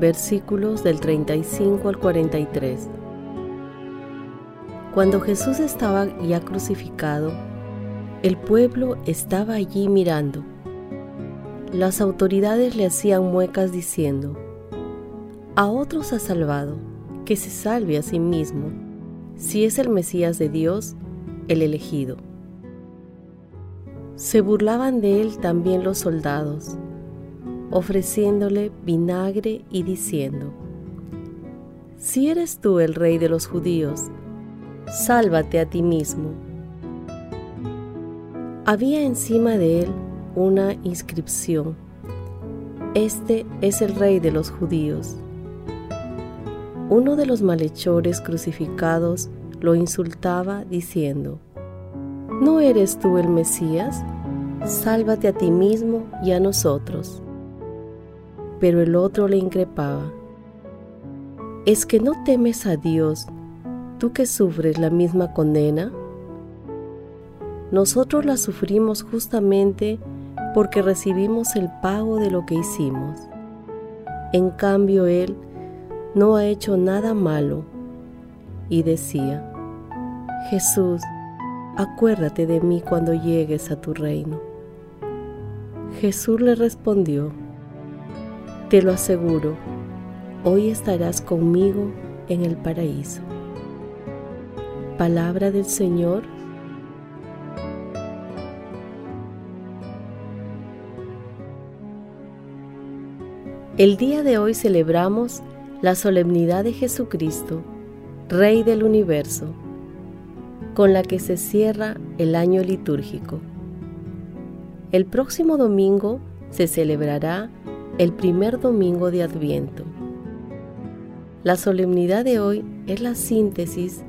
versículos del 35 al 43. Cuando Jesús estaba ya crucificado, el pueblo estaba allí mirando. Las autoridades le hacían muecas diciendo, a otros ha salvado, que se salve a sí mismo, si es el Mesías de Dios, el elegido. Se burlaban de él también los soldados, ofreciéndole vinagre y diciendo, Si eres tú el rey de los judíos, sálvate a ti mismo. Había encima de él una inscripción, Este es el rey de los judíos. Uno de los malhechores crucificados lo insultaba diciendo, ¿No eres tú el Mesías? Sálvate a ti mismo y a nosotros. Pero el otro le increpaba, ¿es que no temes a Dios, tú que sufres la misma condena? Nosotros la sufrimos justamente porque recibimos el pago de lo que hicimos. En cambio, Él no ha hecho nada malo. Y decía, Jesús, acuérdate de mí cuando llegues a tu reino. Jesús le respondió, te lo aseguro, hoy estarás conmigo en el paraíso. Palabra del Señor. El día de hoy celebramos la solemnidad de Jesucristo, Rey del universo con la que se cierra el año litúrgico. El próximo domingo se celebrará el primer domingo de Adviento. La solemnidad de hoy es la síntesis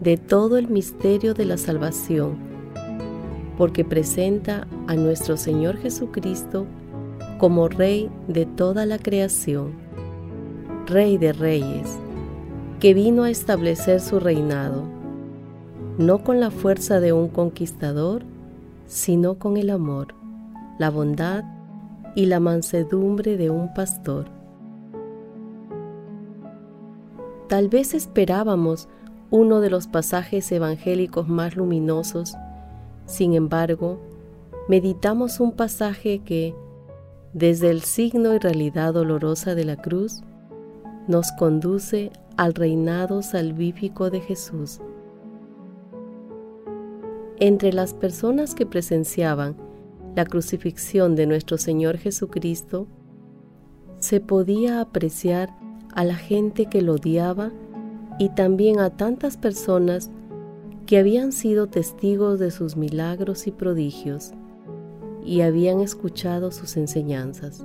de todo el misterio de la salvación, porque presenta a nuestro Señor Jesucristo como Rey de toda la creación, Rey de reyes, que vino a establecer su reinado no con la fuerza de un conquistador, sino con el amor, la bondad y la mansedumbre de un pastor. Tal vez esperábamos uno de los pasajes evangélicos más luminosos, sin embargo, meditamos un pasaje que, desde el signo y realidad dolorosa de la cruz, nos conduce al reinado salvífico de Jesús. Entre las personas que presenciaban la crucifixión de nuestro Señor Jesucristo, se podía apreciar a la gente que lo odiaba y también a tantas personas que habían sido testigos de sus milagros y prodigios y habían escuchado sus enseñanzas.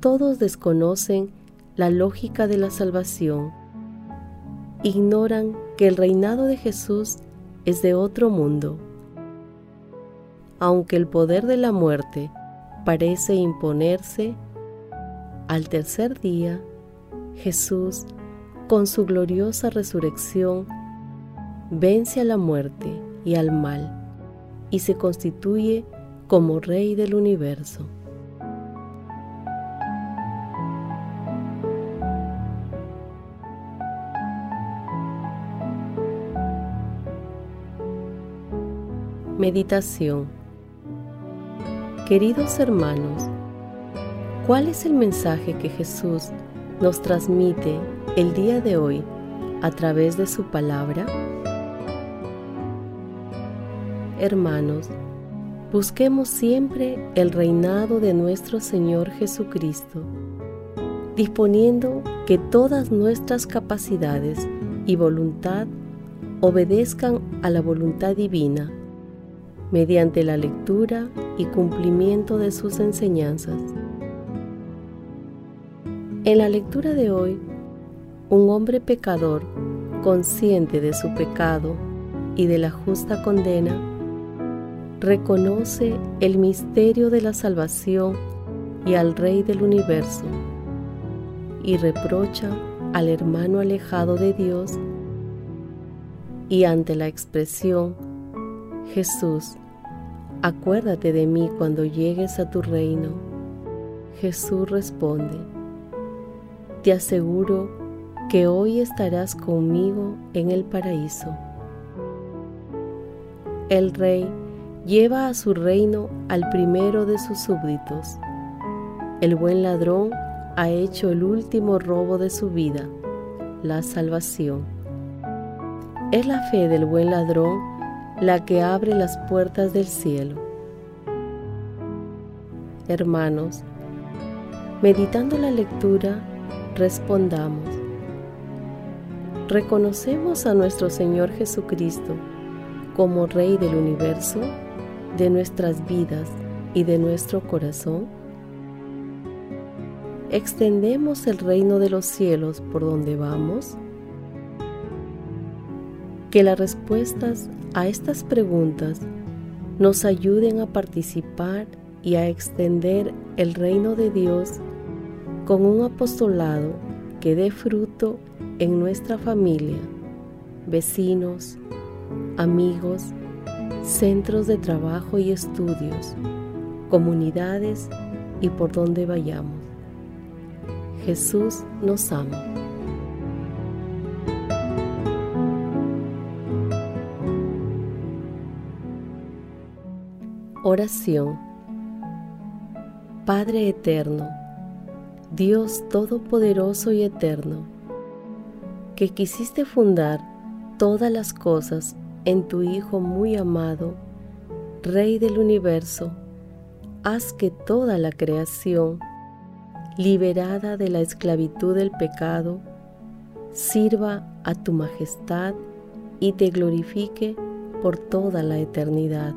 Todos desconocen la lógica de la salvación, ignoran que el reinado de Jesús es de otro mundo. Aunque el poder de la muerte parece imponerse, al tercer día, Jesús, con su gloriosa resurrección, vence a la muerte y al mal y se constituye como Rey del universo. Meditación Queridos hermanos, ¿cuál es el mensaje que Jesús nos transmite el día de hoy a través de su palabra? Hermanos, busquemos siempre el reinado de nuestro Señor Jesucristo, disponiendo que todas nuestras capacidades y voluntad obedezcan a la voluntad divina mediante la lectura y cumplimiento de sus enseñanzas. En la lectura de hoy, un hombre pecador, consciente de su pecado y de la justa condena, reconoce el misterio de la salvación y al Rey del universo y reprocha al hermano alejado de Dios y ante la expresión Jesús, acuérdate de mí cuando llegues a tu reino. Jesús responde, te aseguro que hoy estarás conmigo en el paraíso. El rey lleva a su reino al primero de sus súbditos. El buen ladrón ha hecho el último robo de su vida, la salvación. Es la fe del buen ladrón la que abre las puertas del cielo. Hermanos, meditando la lectura, respondamos. ¿Reconocemos a nuestro Señor Jesucristo como Rey del universo, de nuestras vidas y de nuestro corazón? ¿Extendemos el reino de los cielos por donde vamos? Que las respuestas a estas preguntas nos ayuden a participar y a extender el reino de Dios con un apostolado que dé fruto en nuestra familia, vecinos, amigos, centros de trabajo y estudios, comunidades y por donde vayamos. Jesús nos ama. Oración Padre Eterno, Dios Todopoderoso y Eterno, que quisiste fundar todas las cosas en tu Hijo muy amado, Rey del universo, haz que toda la creación, liberada de la esclavitud del pecado, sirva a tu majestad y te glorifique por toda la eternidad.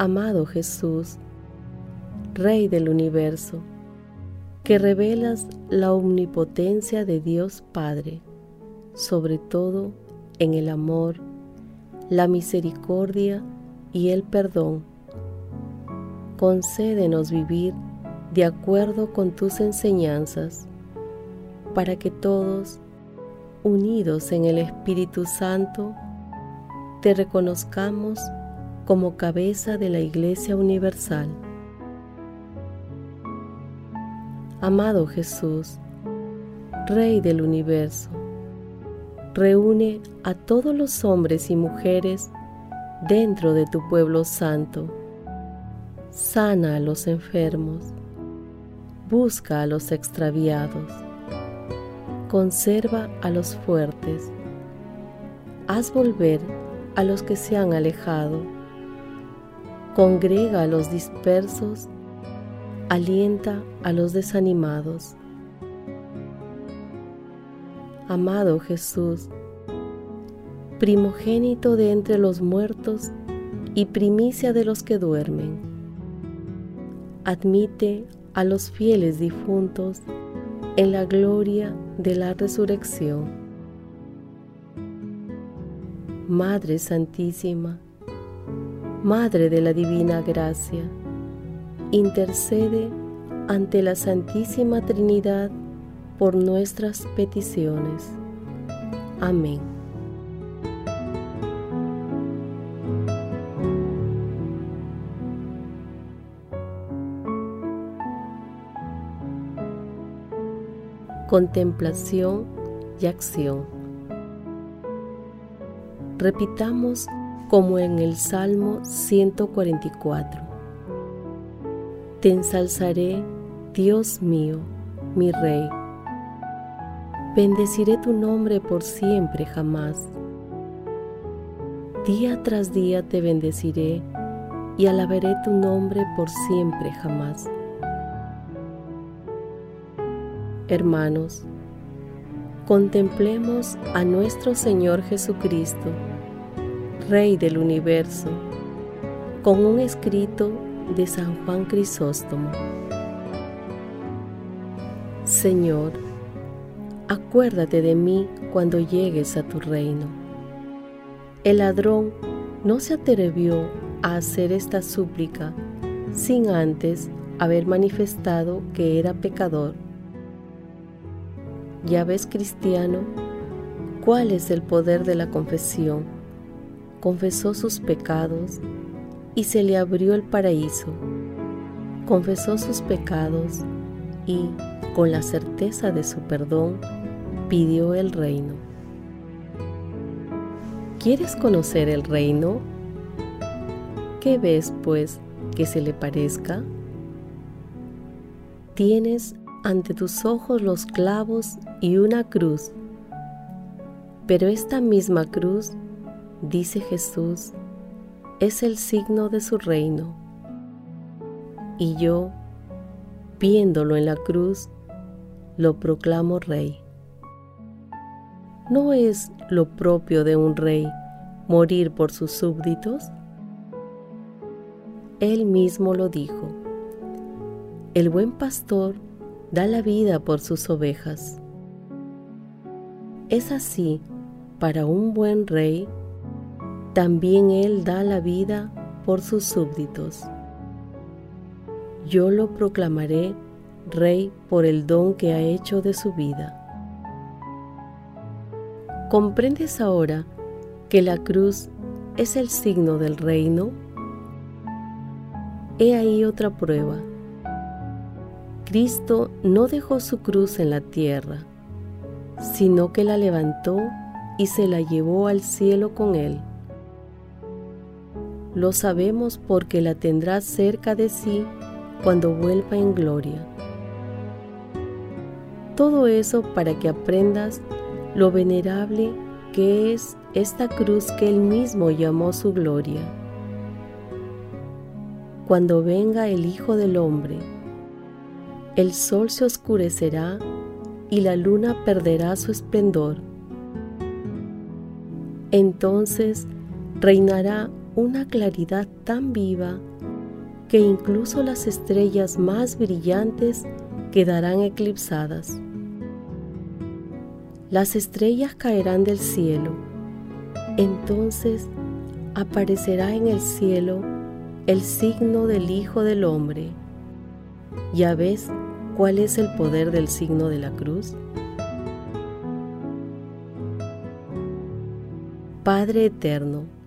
Amado Jesús, Rey del universo, que revelas la omnipotencia de Dios Padre, sobre todo en el amor, la misericordia y el perdón. Concédenos vivir de acuerdo con tus enseñanzas, para que todos, unidos en el Espíritu Santo, te reconozcamos como cabeza de la Iglesia Universal. Amado Jesús, Rey del universo, reúne a todos los hombres y mujeres dentro de tu pueblo santo. Sana a los enfermos, busca a los extraviados, conserva a los fuertes, haz volver a los que se han alejado congrega a los dispersos, alienta a los desanimados. Amado Jesús, primogénito de entre los muertos y primicia de los que duermen, admite a los fieles difuntos en la gloria de la resurrección. Madre Santísima, Madre de la Divina Gracia, intercede ante la Santísima Trinidad por nuestras peticiones. Amén. Contemplación y acción. Repitamos como en el Salmo 144. Te ensalzaré, Dios mío, mi Rey. Bendeciré tu nombre por siempre jamás. Día tras día te bendeciré y alabaré tu nombre por siempre jamás. Hermanos, contemplemos a nuestro Señor Jesucristo Rey del universo, con un escrito de San Juan Crisóstomo. Señor, acuérdate de mí cuando llegues a tu reino. El ladrón no se atrevió a hacer esta súplica sin antes haber manifestado que era pecador. Ya ves, cristiano, cuál es el poder de la confesión confesó sus pecados y se le abrió el paraíso. Confesó sus pecados y, con la certeza de su perdón, pidió el reino. ¿Quieres conocer el reino? ¿Qué ves, pues, que se le parezca? Tienes ante tus ojos los clavos y una cruz, pero esta misma cruz dice Jesús, es el signo de su reino. Y yo, viéndolo en la cruz, lo proclamo rey. ¿No es lo propio de un rey morir por sus súbditos? Él mismo lo dijo. El buen pastor da la vida por sus ovejas. Es así para un buen rey también Él da la vida por sus súbditos. Yo lo proclamaré Rey por el don que ha hecho de su vida. ¿Comprendes ahora que la cruz es el signo del reino? He ahí otra prueba. Cristo no dejó su cruz en la tierra, sino que la levantó y se la llevó al cielo con él. Lo sabemos porque la tendrá cerca de sí cuando vuelva en gloria. Todo eso para que aprendas lo venerable que es esta cruz que Él mismo llamó su gloria. Cuando venga el Hijo del Hombre, el sol se oscurecerá y la luna perderá su esplendor. Entonces reinará una claridad tan viva que incluso las estrellas más brillantes quedarán eclipsadas. Las estrellas caerán del cielo, entonces aparecerá en el cielo el signo del Hijo del Hombre. ¿Ya ves cuál es el poder del signo de la cruz? Padre Eterno,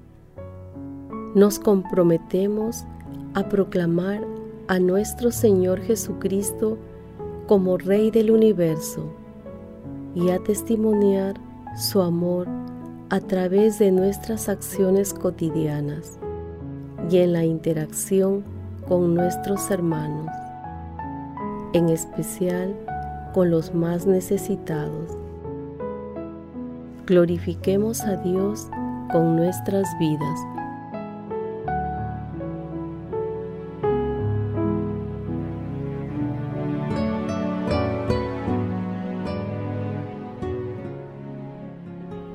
nos comprometemos a proclamar a nuestro Señor Jesucristo como Rey del universo y a testimoniar su amor a través de nuestras acciones cotidianas y en la interacción con nuestros hermanos, en especial con los más necesitados. Glorifiquemos a Dios con nuestras vidas